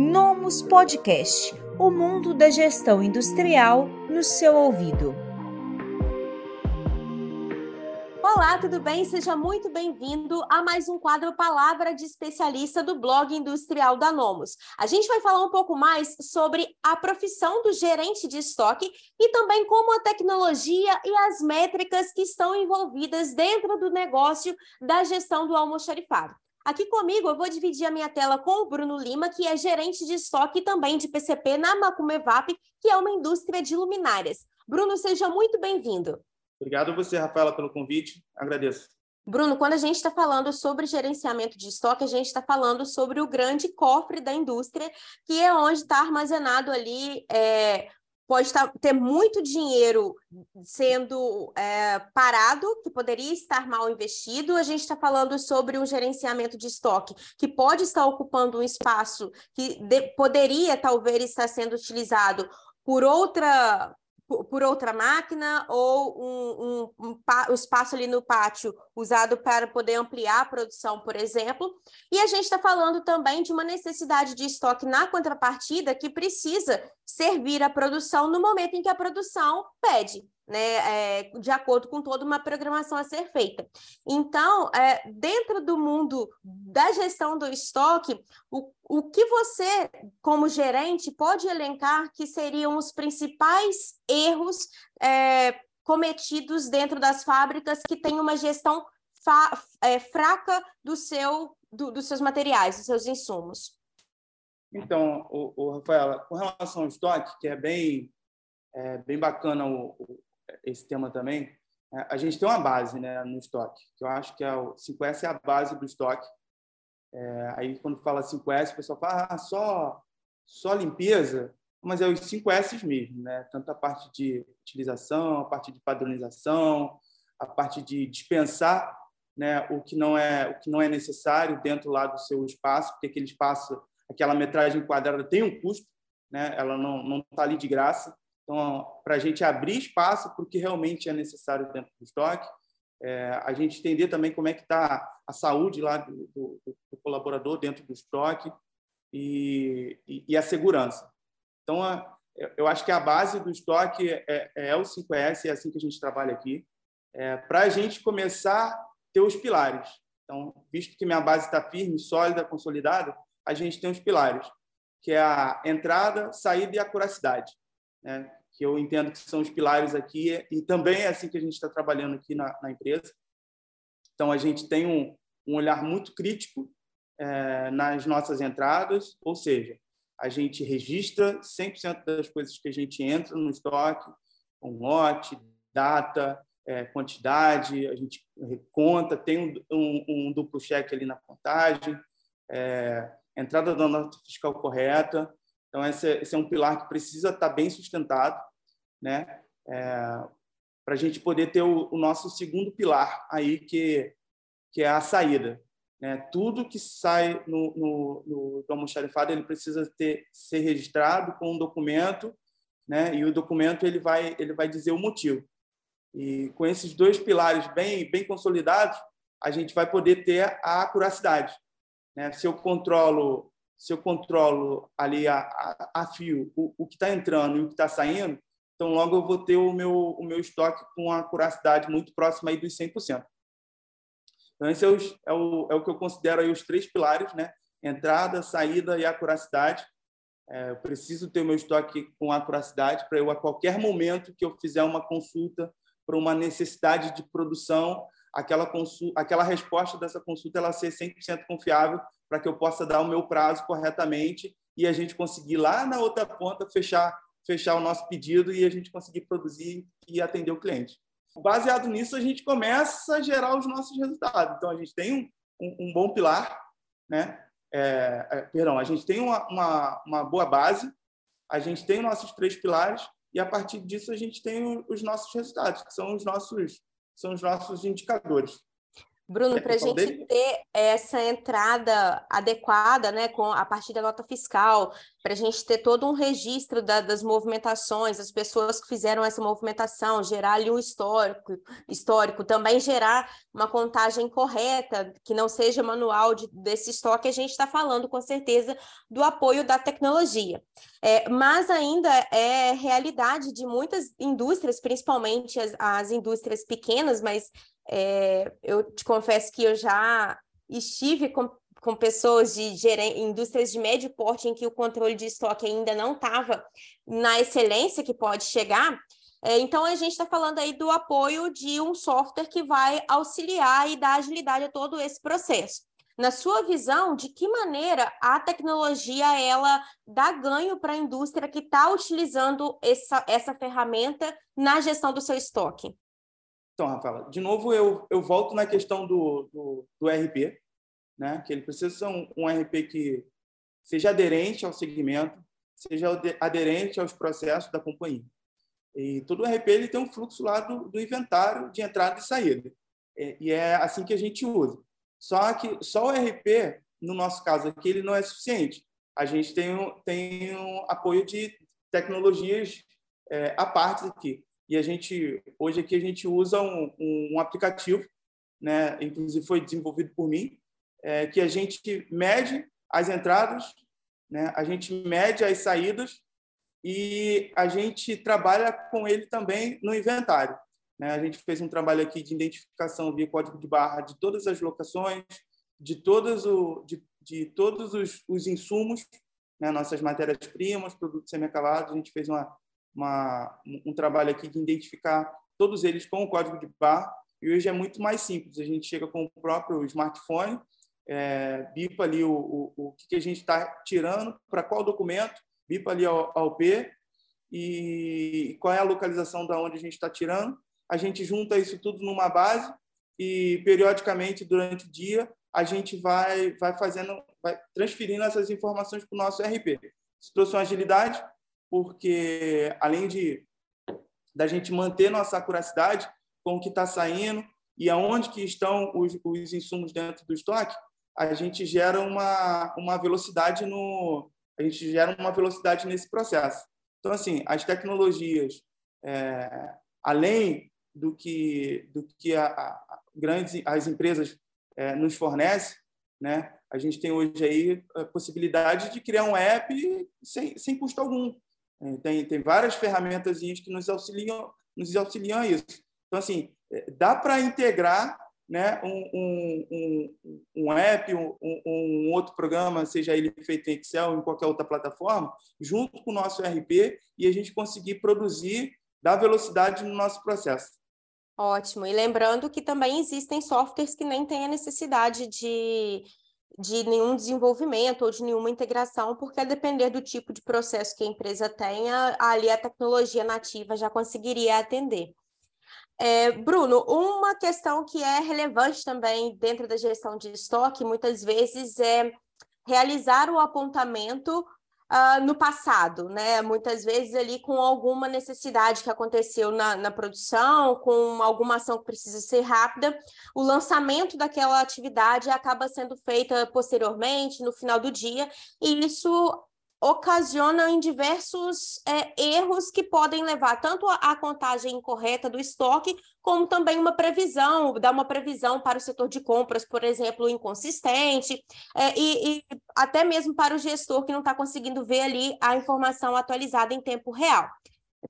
Nomus Podcast o mundo da gestão industrial no seu ouvido. Olá, tudo bem? Seja muito bem-vindo a mais um quadro Palavra de Especialista do blog industrial da Nomos. A gente vai falar um pouco mais sobre a profissão do gerente de estoque e também como a tecnologia e as métricas que estão envolvidas dentro do negócio da gestão do almoxarifado. Aqui comigo eu vou dividir a minha tela com o Bruno Lima, que é gerente de estoque também de PCP na Macumevap, que é uma indústria de luminárias. Bruno, seja muito bem-vindo. Obrigado a você, Rafaela, pelo convite. Agradeço. Bruno, quando a gente está falando sobre gerenciamento de estoque, a gente está falando sobre o grande cofre da indústria, que é onde está armazenado ali é, pode estar, ter muito dinheiro sendo é, parado, que poderia estar mal investido. A gente está falando sobre um gerenciamento de estoque que pode estar ocupando um espaço que de, poderia talvez estar sendo utilizado por outra por outra máquina ou um, um, um, um, espaço ali no pátio usado para poder ampliar a produção, por exemplo. E a gente está falando também de uma necessidade de estoque na contrapartida que precisa servir a produção no momento em que a produção pede né, é, de acordo com toda uma programação a ser feita. Então, é, dentro do mundo da gestão do estoque, o, o que você, como gerente, pode elencar que seriam os principais erros é, cometidos dentro das fábricas que têm uma gestão fa, é, fraca do seu, do, dos seus materiais, dos seus insumos? Então, o, o Rafaela, com relação ao estoque, que é bem, é, bem bacana o, esse tema também, é, a gente tem uma base né, no estoque, que eu acho que é o 5S é a base do estoque. É, aí, quando fala 5S, o pessoal fala ah, só, só limpeza, mas é os 5S mesmo, né? tanto a parte de utilização, a parte de padronização, a parte de dispensar né, o, que não é, o que não é necessário dentro lá do seu espaço, porque aquele espaço, aquela metragem quadrada tem um custo, né? ela não está ali de graça. Então, para a gente abrir espaço para o que realmente é necessário dentro do estoque, é, a gente entender também como é que está a saúde lá do, do, do, colaborador dentro do estoque e, e, e a segurança. Então, a, eu acho que a base do estoque é, é, o 5S, é assim que a gente trabalha aqui, é, para a gente começar a ter os pilares. Então, visto que minha base está firme, sólida, consolidada, a gente tem os pilares, que é a entrada, saída e a curacidade. Né? Que eu entendo que são os pilares aqui, e também é assim que a gente está trabalhando aqui na, na empresa. Então, a gente tem um, um olhar muito crítico é, nas nossas entradas, ou seja, a gente registra 100% das coisas que a gente entra no estoque, com lote, data, é, quantidade, a gente conta, tem um, um, um duplo cheque ali na contagem, é, entrada da nota fiscal correta. Então, esse, esse é um pilar que precisa estar bem sustentado né? É, para a gente poder ter o, o, nosso segundo pilar aí, que, que é a saída. Né? Tudo que sai no, no, no, do almoxarifado ele precisa ter, ser registrado com um documento, né? e o documento ele vai, ele vai dizer o motivo. E com esses dois pilares bem, bem consolidados, a gente vai poder ter a acuracidade. Né? Se eu controlo se eu controlo ali a, a, a fio o, o que está entrando e o que está saindo, então, logo eu vou ter o meu, o meu estoque com a curacidade muito próxima aí dos 100%. Então, esse é, é, o, é o que eu considero aí os três pilares, né? Entrada, saída e acuracidade. É, eu preciso ter o meu estoque com acuracidade para eu, a qualquer momento que eu fizer uma consulta para uma necessidade de produção, aquela, consulta, aquela resposta dessa consulta ela ser 100% confiável para que eu possa dar o meu prazo corretamente e a gente conseguir lá na outra ponta fechar fechar o nosso pedido e a gente conseguir produzir e atender o cliente. Baseado nisso, a gente começa a gerar os nossos resultados. Então, a gente tem um, um, bom pilar, né? É, é, perdão, a gente tem uma, uma, uma, boa base, a gente tem nossos três pilares e a partir disso a gente tem os nossos resultados, que são os nossos são os nossos indicadores. Bruno, para a gente dele? ter essa entrada adequada, né, com a partir da nota fiscal, para a gente ter todo um registro da, das movimentações, as pessoas que fizeram essa movimentação, gerar ali um histórico, histórico, também gerar uma contagem correta, que não seja manual de, desse estoque, a gente está falando com certeza do apoio da tecnologia. É, mas ainda é realidade de muitas indústrias, principalmente as, as indústrias pequenas, mas é, eu te confesso que eu já estive com, com pessoas de indústrias de médio porte em que o controle de estoque ainda não estava na excelência que pode chegar. É, então, a gente está falando aí do apoio de um software que vai auxiliar e dar agilidade a todo esse processo. Na sua visão, de que maneira a tecnologia ela dá ganho para a indústria que está utilizando essa, essa ferramenta na gestão do seu estoque? Então, Rafaela, de novo eu, eu volto na questão do, do, do RP, né? que ele precisa ser um, um RP que seja aderente ao segmento, seja aderente aos processos da companhia. E todo RP ele tem um fluxo lá do, do inventário de entrada e saída. É, e é assim que a gente usa. Só que só o RP, no nosso caso aqui, ele não é suficiente. A gente tem um, tem um apoio de tecnologias é, à parte aqui e a gente hoje aqui a gente usa um, um aplicativo, né? Inclusive foi desenvolvido por mim, é, que a gente mede as entradas, né? A gente mede as saídas e a gente trabalha com ele também no inventário. Né? A gente fez um trabalho aqui de identificação via código de barra de todas as locações, de todos, o, de, de todos os, os insumos, né? nossas matérias-primas, produtos semi-acabados. A gente fez uma, uma, um trabalho aqui de identificar todos eles com o código de barra. E hoje é muito mais simples. A gente chega com o próprio smartphone, é, bipa ali o, o, o que a gente está tirando, para qual documento, bipa ali ao, ao P e qual é a localização da onde a gente está tirando. A gente junta isso tudo numa base e periodicamente durante o dia a gente vai vai fazendo, vai transferindo essas informações para o nosso RP. Isso trouxe uma agilidade, porque além de da gente manter nossa acuracidade com o que está saindo e aonde que estão os, os insumos dentro do estoque, a gente gera uma, uma velocidade no a gente gera uma velocidade nesse processo. Então assim, as tecnologias é, além do que do que a, a grandes as empresas é, nos fornecem, né? A gente tem hoje aí a possibilidade de criar um app sem, sem custo algum. É, tem, tem várias ferramentas que nos auxiliam, nos auxiliam a isso. Então, assim, é, dá para integrar né, um, um, um, um app, um, um, outro programa, seja ele feito em Excel ou em qualquer outra plataforma, junto com o nosso RP e a gente conseguir produzir, dar velocidade no nosso processo. Ótimo. E lembrando que também existem softwares que nem têm a necessidade de de nenhum desenvolvimento ou de nenhuma integração, porque a depender do tipo de processo que a empresa tenha, ali a tecnologia nativa já conseguiria atender. É, Bruno, uma questão que é relevante também dentro da gestão de estoque, muitas vezes, é realizar o apontamento uh, no passado, né? Muitas vezes ali com alguma necessidade que aconteceu na, na produção, com alguma ação que precisa ser rápida, o lançamento daquela atividade acaba sendo feita posteriormente, no final do dia, e isso ocasiona em diversos é, erros que podem levar tanto à contagem incorreta do estoque, como também uma previsão, dar uma previsão para o setor de compras, por exemplo, inconsistente, é, e, e, até mesmo para o gestor que não está conseguindo ver ali a informação atualizada em tempo real.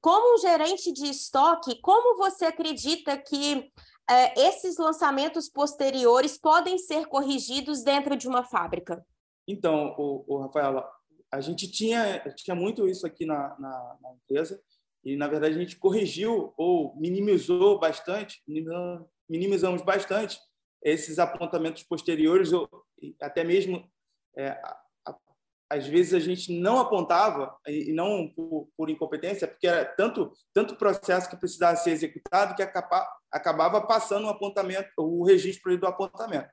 Como um gerente de estoque, como você acredita que é, esses lançamentos posteriores podem ser corrigidos dentro de uma fábrica? Então, o, o Rafaela, a gente tinha, tinha muito isso aqui na, na, na, empresa e, na verdade, a gente corrigiu ou minimizou bastante, minimizamos bastante esses apontamentos posteriores, ou até mesmo, é, às vezes, a gente não apontava, e não por, por, incompetência, porque era tanto, tanto processo que precisava ser executado que acaba, acabava passando o apontamento, o registro do apontamento.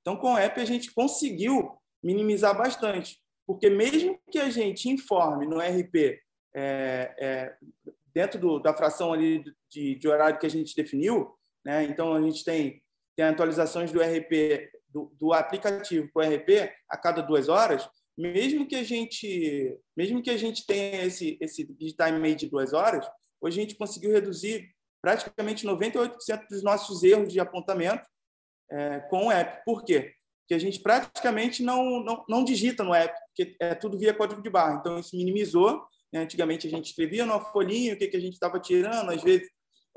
Então, com o app, a gente conseguiu minimizar bastante porque mesmo que a gente informe no RP é, é, dentro do, da fração ali de, de, horário que a gente definiu, né? então a gente tem tem atualizações do RP, do, do aplicativo para o RP a cada duas horas, mesmo que a gente, mesmo que a gente tenha esse esse time de duas horas, hoje a gente conseguiu reduzir praticamente 98% dos nossos erros de apontamento é, com o app. Por quê? Porque a gente praticamente não, não, não digita no app, porque é tudo via código de barra. Então, isso minimizou. Né? Antigamente, a gente escrevia no folhinha o que, que a gente estava tirando, às vezes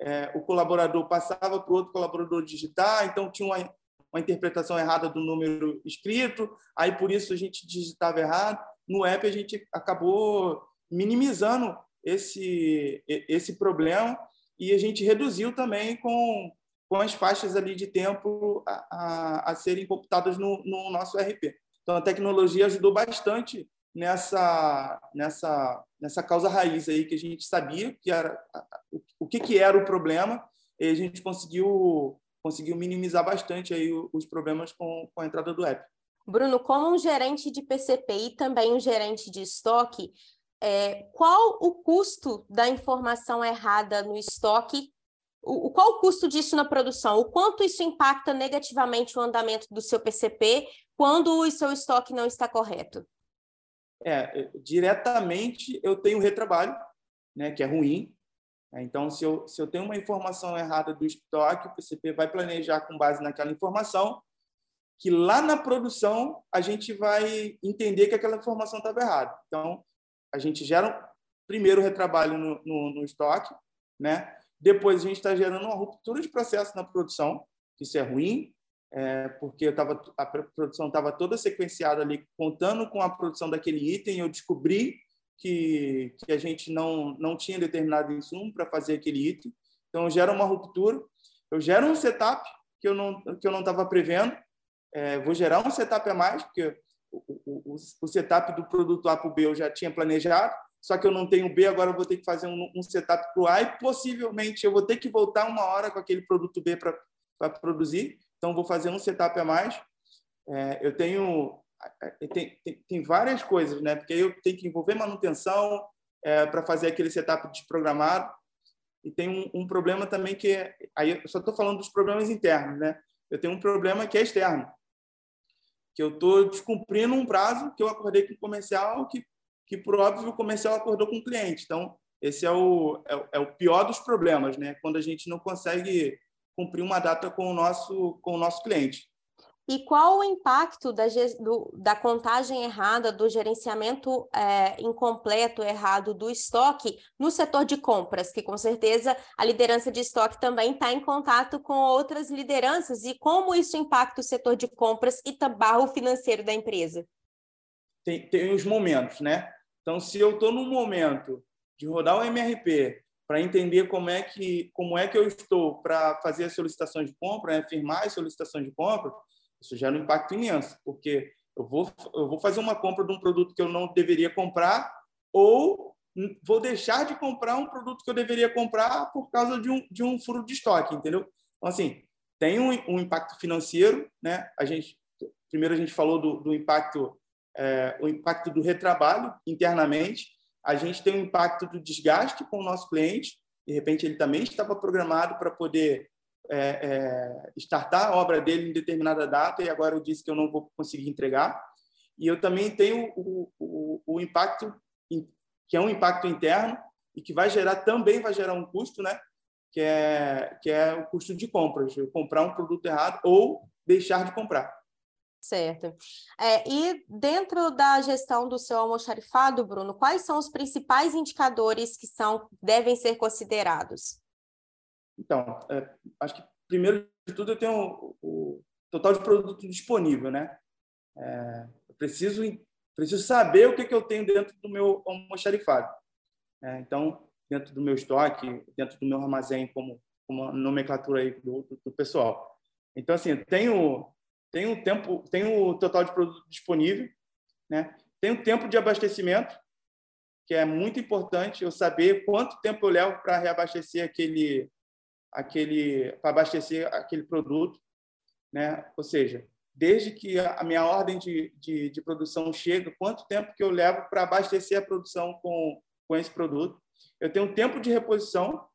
é, o colaborador passava para o outro colaborador digitar, então tinha uma, uma interpretação errada do número escrito, aí por isso a gente digitava errado. No app, a gente acabou minimizando esse, esse problema e a gente reduziu também com, com as faixas ali de tempo a, a, a serem computadas no, no nosso RP. Então, a tecnologia ajudou bastante nessa nessa nessa causa raiz aí que a gente sabia que era o que que era o problema e a gente conseguiu conseguiu minimizar bastante aí os problemas com, com a entrada do app. Bruno, como um gerente de PCP e também um gerente de estoque, é, qual o custo da informação errada no estoque? O, qual o custo disso na produção? O quanto isso impacta negativamente o andamento do seu PCP quando o seu estoque não está correto? É, diretamente eu tenho retrabalho, né, que é ruim. Então, se eu, se eu tenho uma informação errada do estoque, o PCP vai planejar com base naquela informação, que lá na produção a gente vai entender que aquela informação estava errada. Então, a gente gera primeiro retrabalho no, no, no estoque, né? Depois a gente está gerando uma ruptura de processo na produção, isso é ruim, é, porque eu tava, a produção estava toda sequenciada ali, contando com a produção daquele item, eu descobri que, que a gente não, não tinha determinado insumo para fazer aquele item, então gera uma ruptura, eu gero um setup que eu não que eu não estava prevendo, é, vou gerar um setup a mais, porque o, o, o, setup do produto A para o B eu já tinha planejado, só que eu não tenho B, agora eu vou ter que fazer um, um setup para o A e possivelmente eu vou ter que voltar uma hora com aquele produto B para produzir. Então, vou fazer um setup a mais. É, eu tenho tem, tem, tem, várias coisas, né? Porque eu tenho que envolver manutenção é, para fazer aquele setup desprogramado. E tem um, um problema também que é, aí eu só estou falando dos problemas internos, né? Eu tenho um problema que é externo, que eu estou descumprindo um prazo que eu acordei com o comercial, que, que por óbvio o comercial acordou com o cliente. Então, esse é o, é, é o pior dos problemas, né? Quando a gente não consegue cumprir uma data com o nosso, com o nosso cliente. E qual o impacto da, do, da contagem errada, do gerenciamento é, incompleto, errado do estoque no setor de compras? Que com certeza a liderança de estoque também está em contato com outras lideranças e como isso impacta o setor de compras e o financeiro da empresa? Tem, tem os momentos, né? Então, se eu estou no momento de rodar o MRP para entender como é que como é que eu estou para fazer as solicitações de compra, né? firmar as solicitações de compra, isso gera um impacto imenso, porque eu vou, eu vou fazer uma compra de um produto que eu não deveria comprar ou vou deixar de comprar um produto que eu deveria comprar por causa de um, de um furo de estoque, entendeu? Então, assim, tem um, um impacto financeiro, né? A gente, primeiro a gente falou do, do impacto, é, o impacto do retrabalho internamente, a gente tem um impacto do desgaste com o nosso cliente, de repente ele também estava programado para poder é, é, startar a obra dele em determinada data e agora eu disse que eu não vou conseguir entregar. E eu também tenho o, o, o impacto, que é um impacto interno e que vai gerar, também vai gerar um custo, né? que, é, que é o custo de compras, eu comprar um produto errado ou deixar de comprar. Certo. É, e dentro da gestão do seu almoxarifado, Bruno, quais são os principais indicadores que são devem ser considerados? Então, é, acho que primeiro de tudo eu tenho o, o total de produto disponível, né? É, eu preciso preciso saber o que, que eu tenho dentro do meu almoxarifado. É, então, dentro do meu estoque, dentro do meu armazém, como, como nomenclatura aí do, do, do pessoal. Então, assim, tenho tenho tempo, tenho o total de produto disponível, né? Tenho tempo de abastecimento, que é muito importante eu saber quanto tempo eu levo para reabastecer aquele aquele para abastecer aquele produto, né? Ou seja, desde que a minha ordem de, de, de produção chega, quanto tempo que eu levo para abastecer a produção com, com esse produto. Eu tenho um tempo de reposição,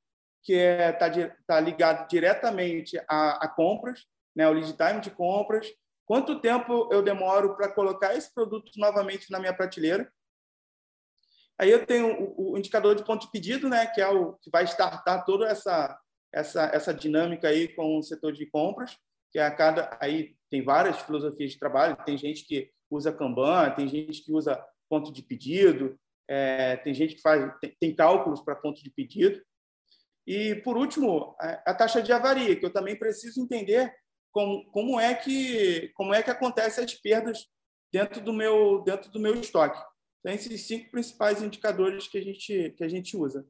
que está é, tá, tá ligado diretamente a, a, compras. Né, o lead time de compras, quanto tempo eu demoro para colocar esse produto novamente na minha prateleira. Aí eu tenho o, o indicador de ponto de pedido, né, que é o que vai startar toda essa essa essa dinâmica aí com o setor de compras, que é a cada aí tem várias filosofias de trabalho, tem gente que usa Kanban, tem gente que usa ponto de pedido, é, tem gente que faz tem, tem cálculos para ponto de pedido. E, por último, a taxa de avaria, que eu também preciso entender como, como, é, que, como é que acontecem as perdas dentro do meu, dentro do meu estoque. Então, esses cinco principais indicadores que a gente, que a gente usa.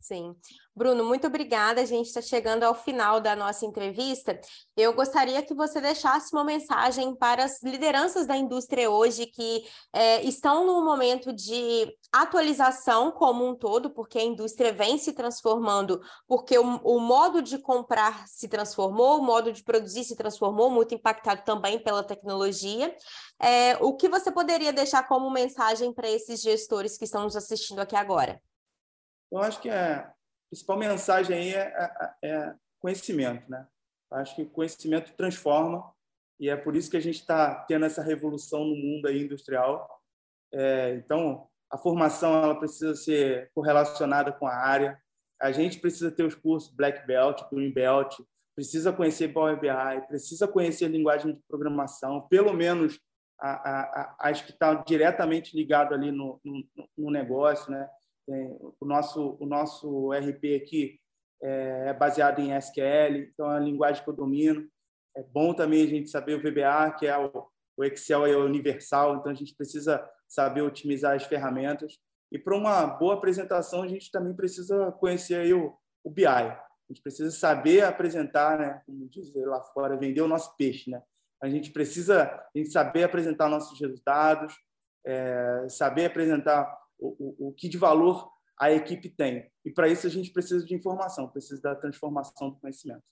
Sim. Bruno, muito obrigada. A gente está chegando ao final da nossa entrevista. Eu gostaria que você deixasse uma mensagem para as lideranças da indústria hoje que é, estão num momento de atualização como um todo, porque a indústria vem se transformando, porque o, o modo de comprar se transformou, o modo de produzir se transformou, muito impactado também pela tecnologia. É, o que você poderia deixar como mensagem para esses gestores que estão nos assistindo aqui agora? Eu acho que a principal mensagem aí é, é, é conhecimento, né? Acho que conhecimento transforma e é por isso que a gente está tendo essa revolução no mundo aí industrial. É, então, a formação ela precisa ser correlacionada com a área. A gente precisa ter os cursos Black Belt, Green Belt, precisa conhecer Power BI, precisa conhecer linguagem de programação, pelo menos a, a, a, as que estão diretamente ligado ali no, no, no negócio, né? O nosso o nosso RP aqui é, é baseado em SQL, então é a linguagem que eu domino. É bom também a gente saber o VBA, que é o, o Excel é universal, então a gente precisa saber otimizar as ferramentas. E para uma boa apresentação, a gente também precisa conhecer aí o, o BI. A gente precisa saber apresentar, né? como diz lá fora, vender o nosso peixe. Né? A gente precisa a gente saber apresentar nossos resultados, é, saber apresentar o, o, que de valor a equipe tem. E para isso a gente precisa de informação, precisa da transformação do conhecimento.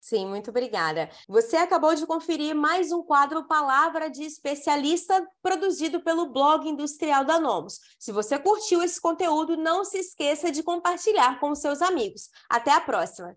Sim, muito obrigada. Você acabou de conferir mais um quadro Palavra de Especialista produzido pelo blog industrial da Nomos. Se você curtiu esse conteúdo, não se esqueça de compartilhar com seus amigos. Até a próxima.